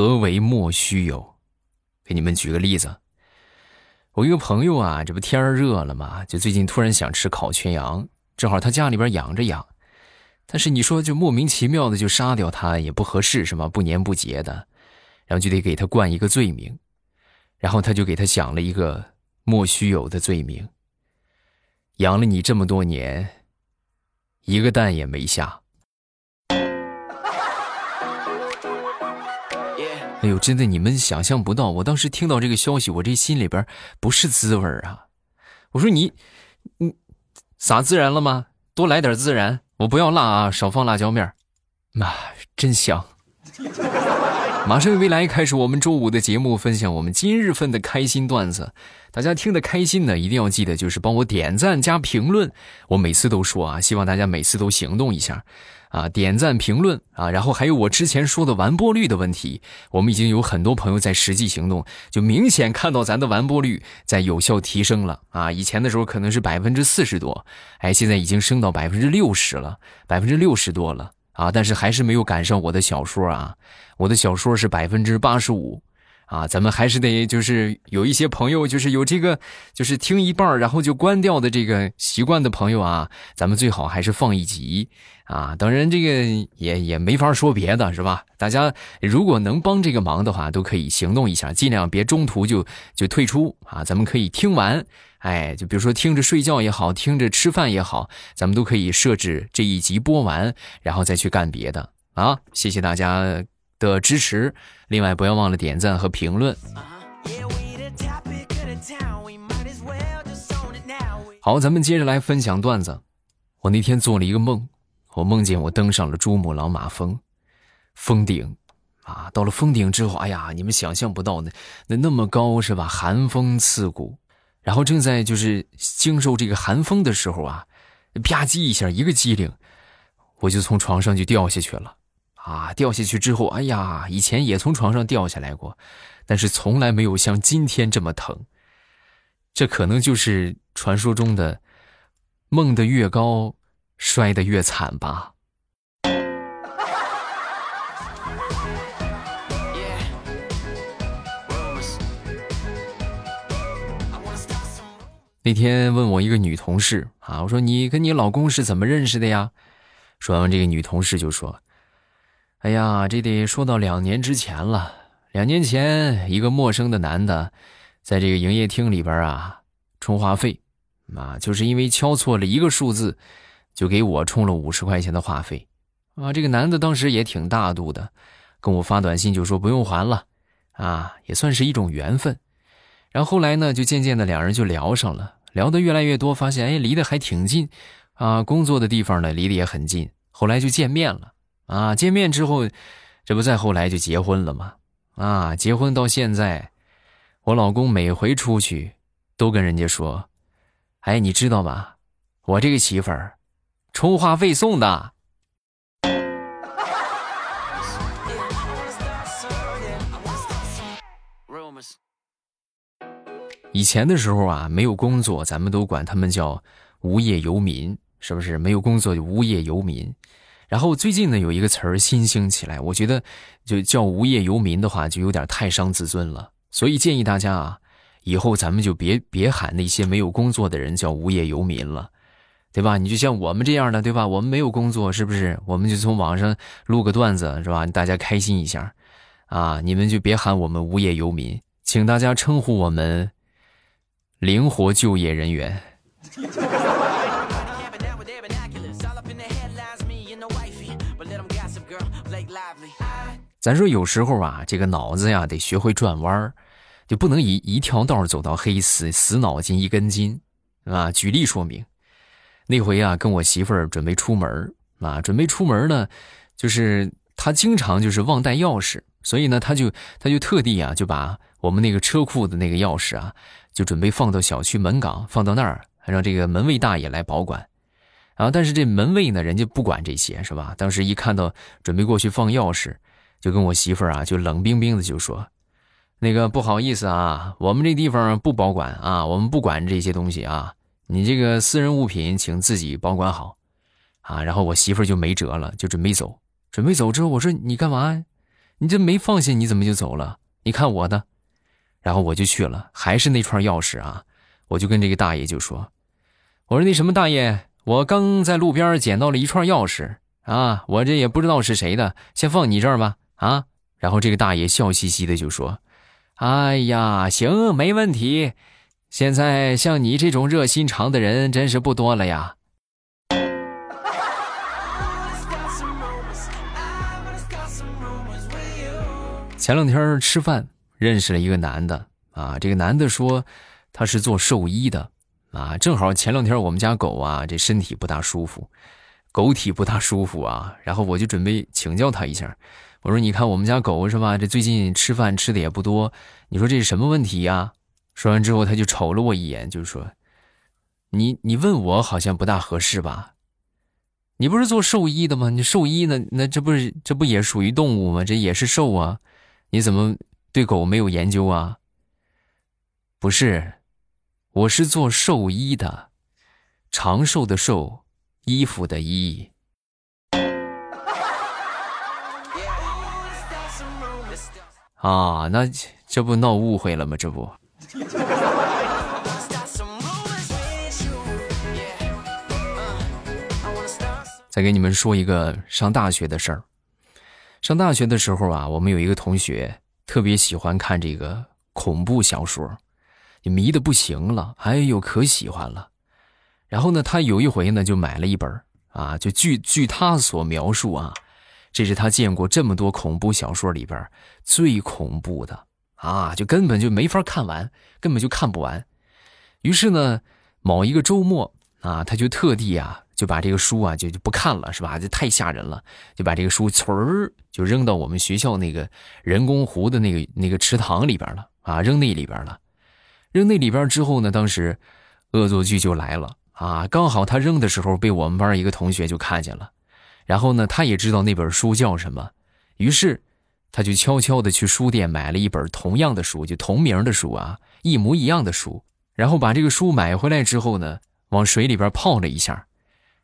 何为莫须有？给你们举个例子，我一个朋友啊，这不天热了嘛，就最近突然想吃烤全羊，正好他家里边养着羊，但是你说就莫名其妙的就杀掉它也不合适，是吗？不年不节的，然后就得给他冠一个罪名，然后他就给他想了一个莫须有的罪名：养了你这么多年，一个蛋也没下。哎呦，真的，你们想象不到，我当时听到这个消息，我这心里边不是滋味啊！我说你，你撒孜然了吗？多来点孜然，我不要辣啊，少放辣椒面儿，妈，真香！马上未来开始我们周五的节目，分享我们今日份的开心段子。大家听得开心呢，一定要记得就是帮我点赞加评论。我每次都说啊，希望大家每次都行动一下。啊，点赞评论啊，然后还有我之前说的完播率的问题，我们已经有很多朋友在实际行动，就明显看到咱的完播率在有效提升了啊！以前的时候可能是百分之四十多，哎，现在已经升到百分之六十了，百分之六十多了啊！但是还是没有赶上我的小说啊，我的小说是百分之八十五。啊，咱们还是得就是有一些朋友，就是有这个，就是听一半然后就关掉的这个习惯的朋友啊，咱们最好还是放一集啊。当然，这个也也没法说别的，是吧？大家如果能帮这个忙的话，都可以行动一下，尽量别中途就就退出啊。咱们可以听完，哎，就比如说听着睡觉也好，听着吃饭也好，咱们都可以设置这一集播完，然后再去干别的啊。谢谢大家。的支持，另外不要忘了点赞和评论。好，咱们接着来分享段子。我那天做了一个梦，我梦见我登上了珠穆朗玛峰峰顶，啊，到了峰顶之后，哎呀，你们想象不到那那那么高是吧？寒风刺骨，然后正在就是经受这个寒风的时候啊，吧唧一下一个机灵，我就从床上就掉下去了。啊！掉下去之后，哎呀，以前也从床上掉下来过，但是从来没有像今天这么疼。这可能就是传说中的“梦的越高，摔得越惨”吧。那天问我一个女同事啊，我说你跟你老公是怎么认识的呀？说完，这个女同事就说。哎呀，这得说到两年之前了。两年前，一个陌生的男的，在这个营业厅里边啊充话费，啊，就是因为敲错了一个数字，就给我充了五十块钱的话费。啊，这个男的当时也挺大度的，跟我发短信就说不用还了，啊，也算是一种缘分。然后后来呢，就渐渐的两人就聊上了，聊得越来越多，发现哎离得还挺近，啊，工作的地方呢离得也很近。后来就见面了。啊，见面之后，这不再后来就结婚了吗？啊，结婚到现在，我老公每回出去，都跟人家说：“哎，你知道吗？我这个媳妇儿，充话费送的。”以前的时候啊，没有工作，咱们都管他们叫无业游民，是不是？没有工作就无业游民。然后最近呢，有一个词儿新兴起来，我觉得就叫无业游民的话，就有点太伤自尊了。所以建议大家啊，以后咱们就别别喊那些没有工作的人叫无业游民了，对吧？你就像我们这样的，对吧？我们没有工作，是不是？我们就从网上录个段子，是吧？大家开心一下，啊，你们就别喊我们无业游民，请大家称呼我们灵活就业人员。咱说有时候啊，这个脑子呀得学会转弯儿，就不能以一条道走到黑，死死脑筋一根筋，啊。举例说明，那回啊，跟我媳妇儿准备出门啊，准备出门呢，就是她经常就是忘带钥匙，所以呢，她就她就特地啊，就把我们那个车库的那个钥匙啊，就准备放到小区门岗，放到那儿，让这个门卫大爷来保管。然后，但是这门卫呢，人家不管这些，是吧？当时一看到准备过去放钥匙。就跟我媳妇儿啊，就冷冰冰的就说：“那个不好意思啊，我们这地方不保管啊，我们不管这些东西啊，你这个私人物品请自己保管好，啊。”然后我媳妇儿就没辙了，就准备走。准备走之后，我说：“你干嘛？你这没放下，你怎么就走了？你看我的。然后我就去了，还是那串钥匙啊！我就跟这个大爷就说：“我说那什么大爷，我刚在路边捡到了一串钥匙啊，我这也不知道是谁的，先放你这儿吧。”啊，然后这个大爷笑嘻嘻的就说：“哎呀，行，没问题。现在像你这种热心肠的人真是不多了呀。”前两天吃饭认识了一个男的啊，这个男的说他是做兽医的啊，正好前两天我们家狗啊这身体不大舒服，狗体不大舒服啊，然后我就准备请教他一下，我说你看我们家狗是吧，这最近吃饭吃的也不多，你说这是什么问题呀？说完之后他就瞅了我一眼，就说你你问我好像不大合适吧？你不是做兽医的吗？你兽医呢？那这不是这不也属于动物吗？这也是兽啊。你怎么对狗没有研究啊？不是，我是做兽医的，长寿的寿，衣服的衣。啊，那这不闹误会了吗？这不。再给你们说一个上大学的事儿。上大学的时候啊，我们有一个同学特别喜欢看这个恐怖小说，迷的不行了，哎呦，可喜欢了。然后呢，他有一回呢就买了一本啊，就据据他所描述啊，这是他见过这么多恐怖小说里边最恐怖的啊，就根本就没法看完，根本就看不完。于是呢，某一个周末啊，他就特地啊。就把这个书啊，就就不看了，是吧？这太吓人了，就把这个书呲儿就扔到我们学校那个人工湖的那个那个池塘里边了啊，扔那里边了。扔那里边之后呢，当时恶作剧就来了啊，刚好他扔的时候被我们班一个同学就看见了，然后呢，他也知道那本书叫什么，于是他就悄悄的去书店买了一本同样的书，就同名的书啊，一模一样的书，然后把这个书买回来之后呢，往水里边泡了一下。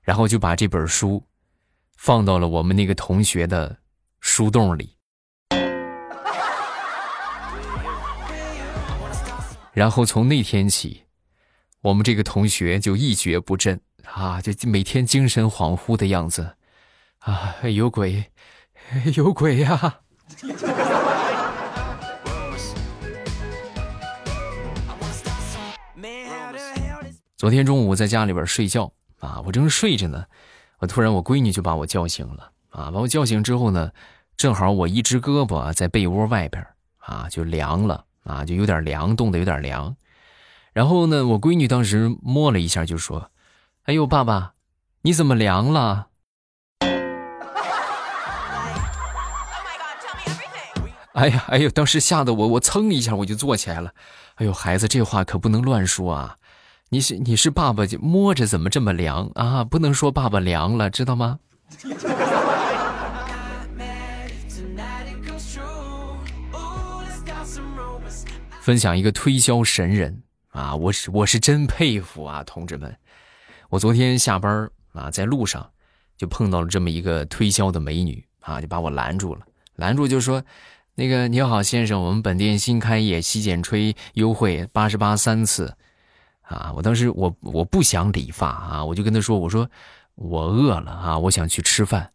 然后就把这本书放到了我们那个同学的书洞里，然后从那天起，我们这个同学就一蹶不振啊，就每天精神恍惚的样子啊，有鬼，有鬼呀！昨天中午在家里边睡觉。啊，我正睡着呢，我突然我闺女就把我叫醒了啊！把我叫醒之后呢，正好我一只胳膊在被窝外边啊，就凉了啊，就有点凉，冻得有点凉。然后呢，我闺女当时摸了一下，就说：“哎呦，爸爸，你怎么凉了？” 哎呀，哎呦，当时吓得我，我噌一下我就坐起来了。哎呦，孩子，这话可不能乱说啊！你是你是爸爸就，摸着怎么这么凉啊？不能说爸爸凉了，知道吗？分享一个推销神人啊，我是我是真佩服啊，同志们！我昨天下班啊，在路上就碰到了这么一个推销的美女啊，就把我拦住了，拦住就说：“那个你好，先生，我们本店新开业，洗剪吹优惠八十八三次。”啊！我当时我我不想理发啊，我就跟他说：“我说我饿了啊，我想去吃饭。”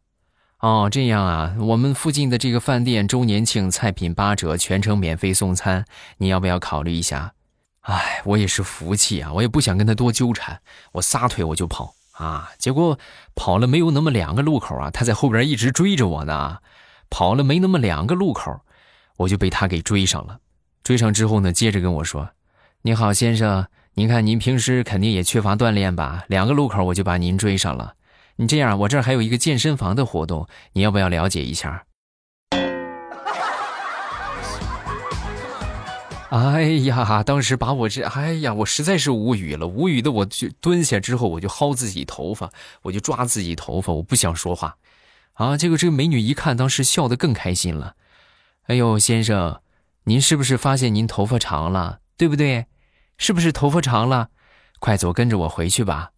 哦，这样啊，我们附近的这个饭店周年庆菜品八折，全程免费送餐，你要不要考虑一下？哎，我也是福气啊，我也不想跟他多纠缠，我撒腿我就跑啊！结果跑了没有那么两个路口啊，他在后边一直追着我呢。跑了没那么两个路口，我就被他给追上了。追上之后呢，接着跟我说：“你好，先生。”您看，您平时肯定也缺乏锻炼吧？两个路口我就把您追上了。你这样，我这儿还有一个健身房的活动，你要不要了解一下？哎呀，当时把我这，哎呀，我实在是无语了，无语的我就蹲下之后，我就薅自己头发，我就抓自己头发，我不想说话。啊，结果这个美女一看，当时笑得更开心了。哎呦，先生，您是不是发现您头发长了，对不对？是不是头发长了？快走，跟着我回去吧。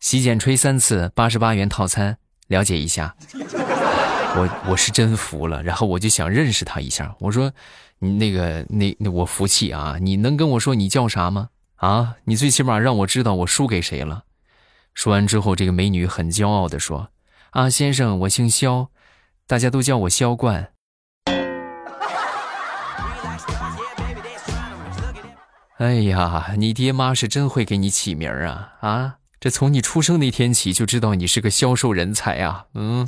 洗剪吹三次，八十八元套餐，了解一下。我我是真服了，然后我就想认识他一下。我说，你那个那那我服气啊，你能跟我说你叫啥吗？啊，你最起码让我知道我输给谁了。说完之后，这个美女很骄傲的说：“啊，先生，我姓肖，大家都叫我肖冠。”哎呀，你爹妈是真会给你起名啊啊！这从你出生那天起就知道你是个销售人才啊，嗯。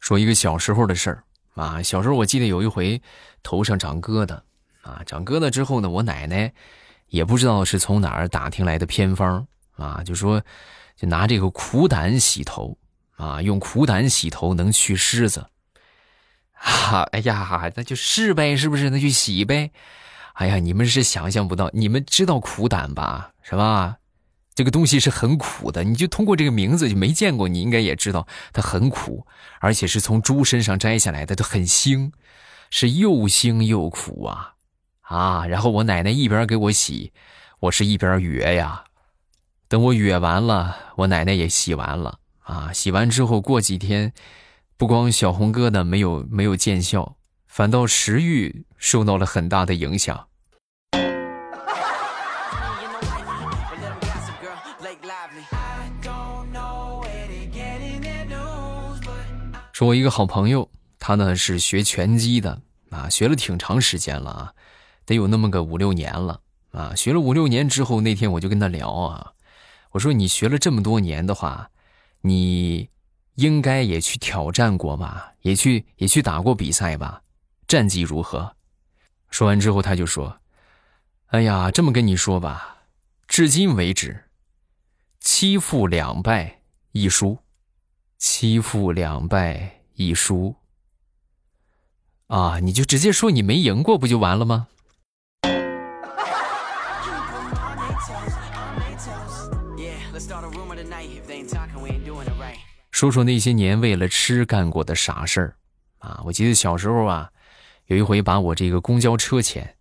说一个小时候的事儿啊，小时候我记得有一回头上长疙瘩啊，长疙瘩之后呢，我奶奶也不知道是从哪儿打听来的偏方啊，就说就拿这个苦胆洗头啊，用苦胆洗头能去虱子。啊，哎呀，那就是呗，是不是？那就洗呗。哎呀，你们是想象不到，你们知道苦胆吧？是吧？这个东西是很苦的，你就通过这个名字就没见过，你应该也知道它很苦，而且是从猪身上摘下来的，它很腥，是又腥又苦啊！啊，然后我奶奶一边给我洗，我是一边哕呀。等我哕完了，我奶奶也洗完了啊。洗完之后过几天。不光小红哥呢没有没有见效，反倒食欲受到了很大的影响。说，我一个好朋友，他呢是学拳击的啊，学了挺长时间了啊，得有那么个五六年了啊。学了五六年之后，那天我就跟他聊啊，我说你学了这么多年的话，你。应该也去挑战过吧，也去也去打过比赛吧，战绩如何？说完之后，他就说：“哎呀，这么跟你说吧，至今为止，七负两败一输，七负两败一输。啊，你就直接说你没赢过，不就完了吗？”说说那些年为了吃干过的傻事儿，啊，我记得小时候啊，有一回把我这个公交车钱，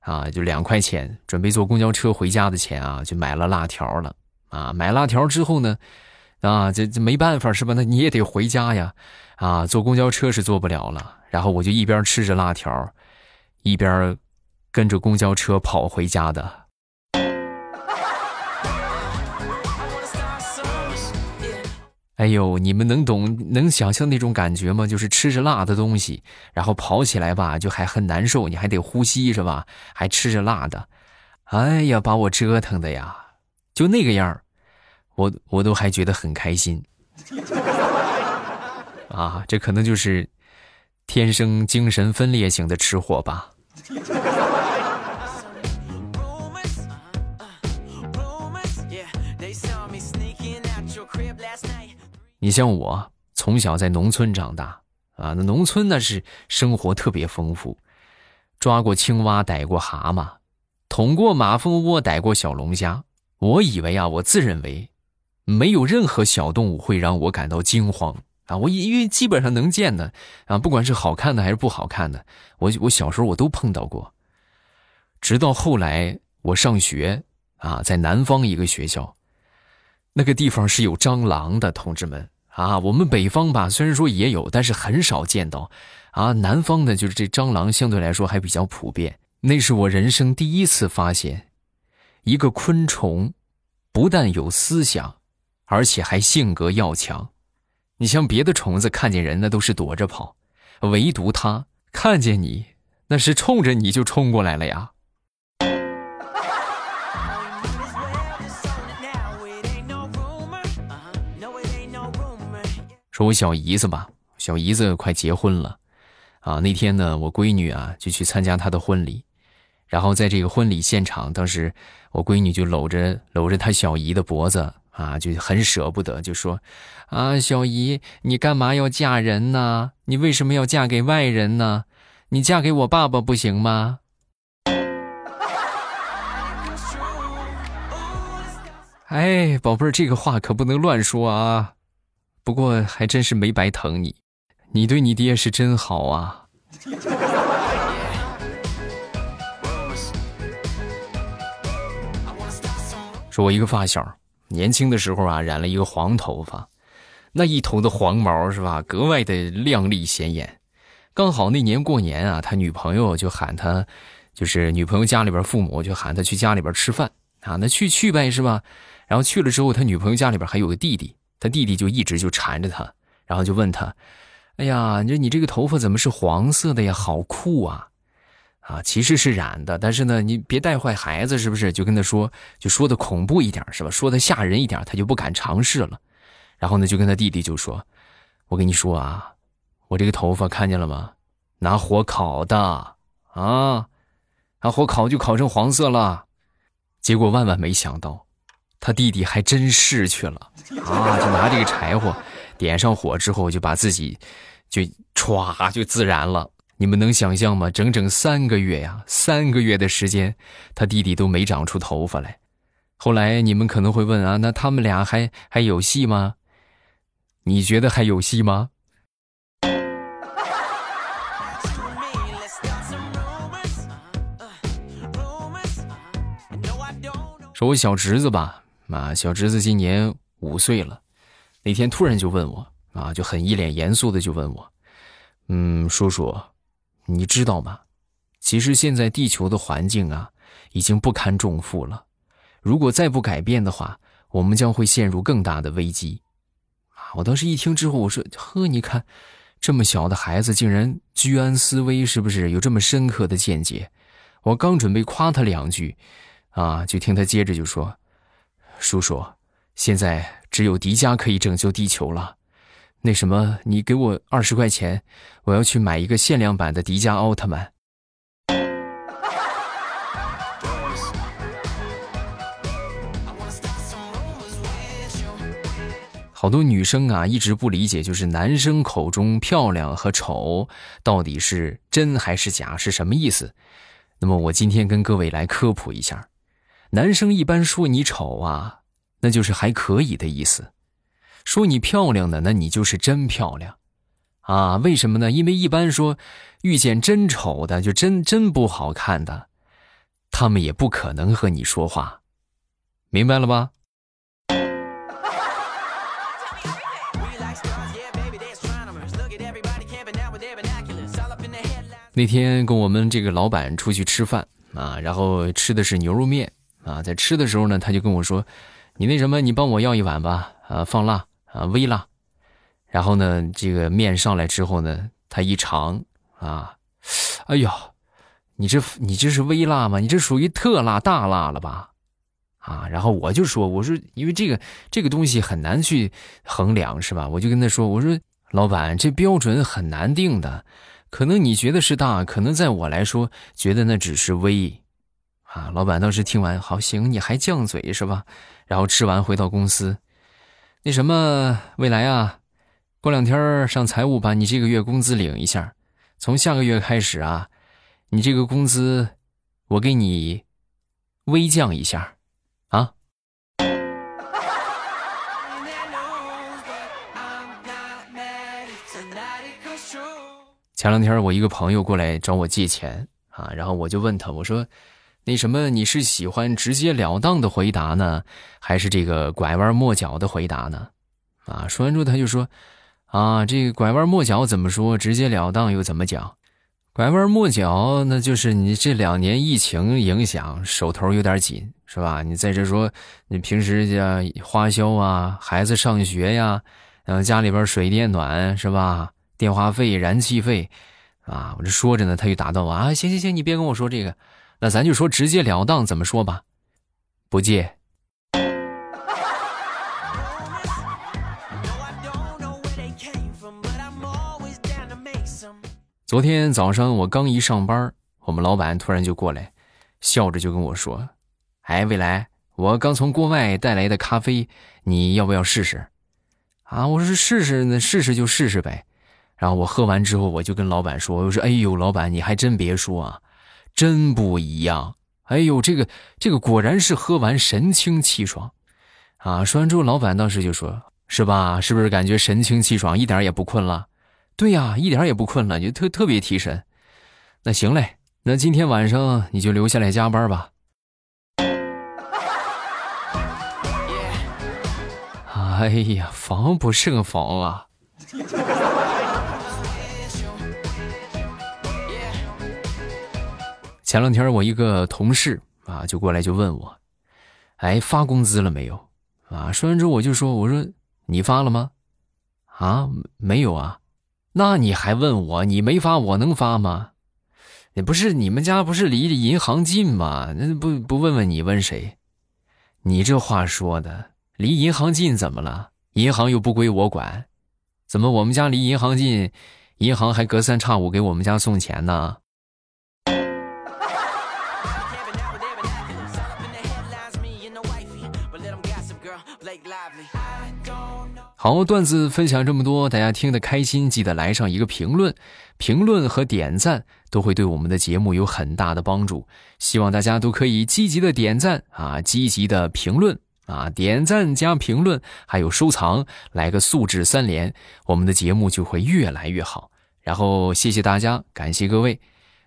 啊，就两块钱，准备坐公交车回家的钱啊，就买了辣条了，啊，买辣条之后呢，啊，这这没办法是吧？那你也得回家呀，啊，坐公交车是坐不了了，然后我就一边吃着辣条，一边跟着公交车跑回家的。哎呦，你们能懂能想象那种感觉吗？就是吃着辣的东西，然后跑起来吧，就还很难受，你还得呼吸是吧？还吃着辣的，哎呀，把我折腾的呀，就那个样我我都还觉得很开心。啊，这可能就是天生精神分裂型的吃货吧。你像我从小在农村长大啊，那农村那是生活特别丰富，抓过青蛙，逮过蛤蟆，捅过马蜂窝，逮过小龙虾。我以为啊，我自认为没有任何小动物会让我感到惊慌啊。我因为基本上能见的啊，不管是好看的还是不好看的，我我小时候我都碰到过。直到后来我上学啊，在南方一个学校，那个地方是有蟑螂的，同志们。啊，我们北方吧，虽然说也有，但是很少见到。啊，南方的就是这蟑螂相对来说还比较普遍。那是我人生第一次发现，一个昆虫不但有思想，而且还性格要强。你像别的虫子看见人那都是躲着跑，唯独它看见你，那是冲着你就冲过来了呀。说我小姨子吧，小姨子快结婚了，啊，那天呢，我闺女啊就去参加她的婚礼，然后在这个婚礼现场，当时我闺女就搂着搂着她小姨的脖子啊，就很舍不得，就说：“啊，小姨，你干嘛要嫁人呢？你为什么要嫁给外人呢？你嫁给我爸爸不行吗？” 哎，宝贝儿，这个话可不能乱说啊。不过还真是没白疼你，你对你爹是真好啊。说，我一个发小年轻的时候啊，染了一个黄头发，那一头的黄毛是吧，格外的亮丽显眼。刚好那年过年啊，他女朋友就喊他，就是女朋友家里边父母就喊他去家里边吃饭啊，那去去呗是吧？然后去了之后，他女朋友家里边还有个弟弟，他弟弟就一直就缠着他，然后就问他：“哎呀，你说你这个头发怎么是黄色的呀？好酷啊！”啊，其实是染的，但是呢，你别带坏孩子，是不是？就跟他说，就说的恐怖一点，是吧？说的吓人一点，他就不敢尝试了。然后呢，就跟他弟弟就说：“我跟你说啊，我这个头发看见了吗？拿火烤的啊，拿火烤就烤成黄色了。”结果万万没想到，他弟弟还真是去了啊，就拿这个柴火点上火之后，就把自己就歘就自燃了。你们能想象吗？整整三个月呀，三个月的时间，他弟弟都没长出头发来。后来你们可能会问啊，那他们俩还还有戏吗？你觉得还有戏吗？说我小侄子吧，啊，小侄子今年五岁了，那天突然就问我，啊，就很一脸严肃的就问我，嗯，叔叔。你知道吗？其实现在地球的环境啊，已经不堪重负了。如果再不改变的话，我们将会陷入更大的危机。啊！我当时一听之后，我说：“呵，你看，这么小的孩子竟然居安思危，是不是有这么深刻的见解？”我刚准备夸他两句，啊，就听他接着就说：“叔叔，现在只有迪迦可以拯救地球了。”那什么，你给我二十块钱，我要去买一个限量版的迪迦奥特曼。好多女生啊，一直不理解，就是男生口中漂亮和丑到底是真还是假，是什么意思？那么我今天跟各位来科普一下，男生一般说你丑啊，那就是还可以的意思。说你漂亮的，那你就是真漂亮，啊？为什么呢？因为一般说遇见真丑的，就真真不好看的，他们也不可能和你说话，明白了吧？那天跟我们这个老板出去吃饭啊，然后吃的是牛肉面啊，在吃的时候呢，他就跟我说：“你那什么，你帮我要一碗吧，啊，放辣。”啊，微辣，然后呢，这个面上来之后呢，他一尝啊，哎呀，你这你这是微辣吗？你这属于特辣大辣了吧？啊，然后我就说，我说因为这个这个东西很难去衡量，是吧？我就跟他说，我说老板，这标准很难定的，可能你觉得是大，可能在我来说，觉得那只是微。啊，老板当时听完，好行，你还犟嘴是吧？然后吃完回到公司。那什么，未来啊，过两天上财务把你这个月工资领一下。从下个月开始啊，你这个工资我给你微降一下，啊。前两天我一个朋友过来找我借钱啊，然后我就问他，我说。那什么，你是喜欢直截了当的回答呢，还是这个拐弯抹角的回答呢？啊，说完之后他就说：“啊，这个拐弯抹角怎么说？直截了当又怎么讲？拐弯抹角，那就是你这两年疫情影响，手头有点紧，是吧？你在这说，你平时家花销啊，孩子上学呀，然后家里边水电暖是吧？电话费、燃气费，啊，我这说着呢，他就打断我啊，行行行，你别跟我说这个。”那咱就说直截了当怎么说吧，不借。昨天早上我刚一上班，我们老板突然就过来，笑着就跟我说：“哎，未来，我刚从国外带来的咖啡，你要不要试试？”啊，我说试试，那试试就试试呗。然后我喝完之后，我就跟老板说：“我说，哎呦，老板，你还真别说啊。”真不一样！哎呦，这个这个果然是喝完神清气爽，啊！说完之后，老板当时就说：“是吧？是不是感觉神清气爽，一点也不困了？”对呀，一点也不困了，就特特别提神。那行嘞，那今天晚上你就留下来加班吧。哎呀，防不胜防啊！前两天我一个同事啊，就过来就问我，哎，发工资了没有？啊，说完之后我就说，我说你发了吗？啊，没有啊，那你还问我？你没发，我能发吗？也不是你们家不是离银行近吗？那不不问问你问谁？你这话说的，离银行近怎么了？银行又不归我管，怎么我们家离银行近，银行还隔三差五给我们家送钱呢？好，段子分享这么多，大家听得开心，记得来上一个评论，评论和点赞都会对我们的节目有很大的帮助。希望大家都可以积极的点赞啊，积极的评论啊，点赞加评论还有收藏，来个素质三连，我们的节目就会越来越好。然后谢谢大家，感谢各位。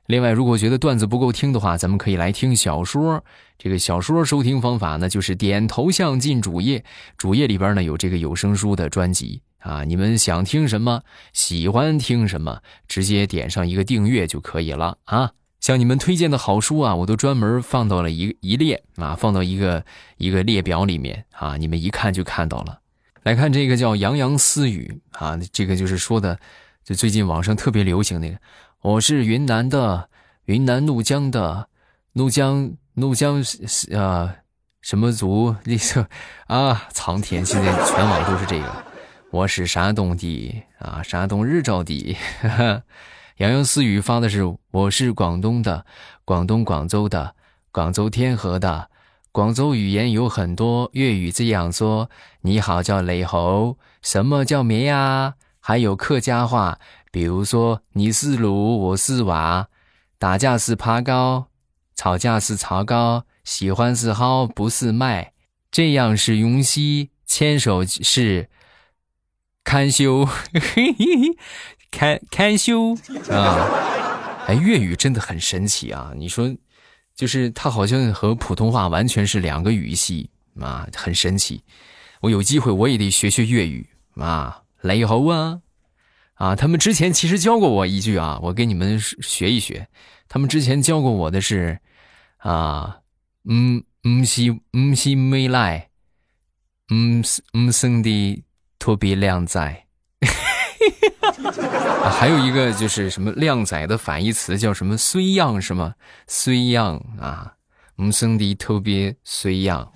另外，如果觉得段子不够听的话，咱们可以来听小说。这个小说收听方法呢，就是点头像进主页，主页里边呢有这个有声书的专辑啊。你们想听什么，喜欢听什么，直接点上一个订阅就可以了啊。像你们推荐的好书啊，我都专门放到了一一列啊，放到一个一个列表里面啊，你们一看就看到了。来看这个叫《洋洋私语》啊，这个就是说的，就最近网上特别流行那个。我是云南的，云南怒江的，怒江怒江啊，什么族？你说 啊，苍天！现在全网都是这个。我是山东的啊，山东日照的。洋洋私语发的是我是广东的，广东广州的，广州天河的。广州语言有很多，粤语这样说：你好叫雷猴，什么叫咩呀？还有客家话。比如说，你是炉，我是瓦，打架是爬高，吵架是吵高，喜欢是好，不是卖，这样是雍熙，牵手是堪修，堪 堪修啊！哎，粤语真的很神奇啊！你说，就是它好像和普通话完全是两个语系啊，很神奇。我有机会我也得学学粤语啊，雷猴啊！啊，他们之前其实教过我一句啊，我给你们学一学。他们之前教过我的是，啊，嗯嗯是嗯是没来，嗯嗯生的特别靓仔。还有一个就是什么靓仔的反义词叫什么虽样是吗？虽样啊，嗯生的特别虽样。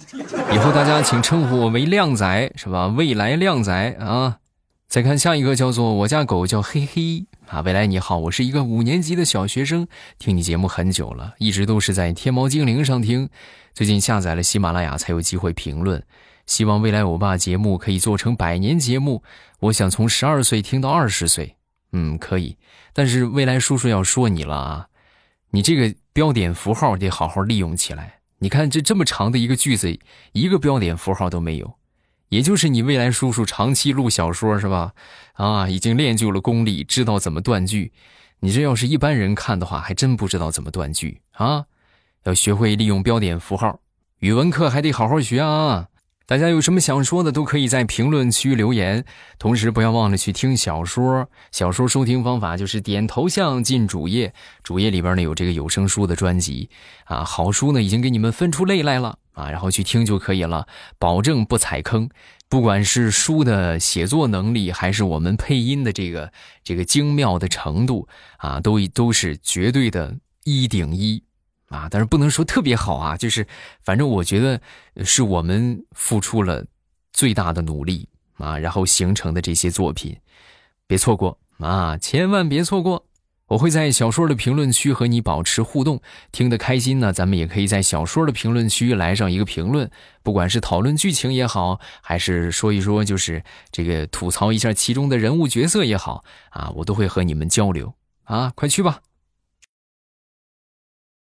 以后大家请称呼我为靓仔是吧？未来靓仔啊。再看下一个，叫做我家狗叫黑黑啊。未来你好，我是一个五年级的小学生，听你节目很久了，一直都是在天猫精灵上听，最近下载了喜马拉雅才有机会评论。希望未来欧巴节目可以做成百年节目，我想从十二岁听到二十岁，嗯，可以。但是未来叔叔要说你了啊，你这个标点符号得好好利用起来。你看这这么长的一个句子，一个标点符号都没有。也就是你未来叔叔长期录小说是吧？啊，已经练就了功力，知道怎么断句。你这要是一般人看的话，还真不知道怎么断句啊！要学会利用标点符号，语文课还得好好学啊！大家有什么想说的，都可以在评论区留言。同时，不要忘了去听小说。小说收听方法就是点头像进主页，主页里边呢有这个有声书的专辑啊。好书呢已经给你们分出类来了啊，然后去听就可以了，保证不踩坑。不管是书的写作能力，还是我们配音的这个这个精妙的程度啊，都都是绝对的一顶一。啊，但是不能说特别好啊，就是反正我觉得是我们付出了最大的努力啊，然后形成的这些作品，别错过啊，千万别错过！我会在小说的评论区和你保持互动，听得开心呢，咱们也可以在小说的评论区来上一个评论，不管是讨论剧情也好，还是说一说就是这个吐槽一下其中的人物角色也好啊，我都会和你们交流啊，快去吧！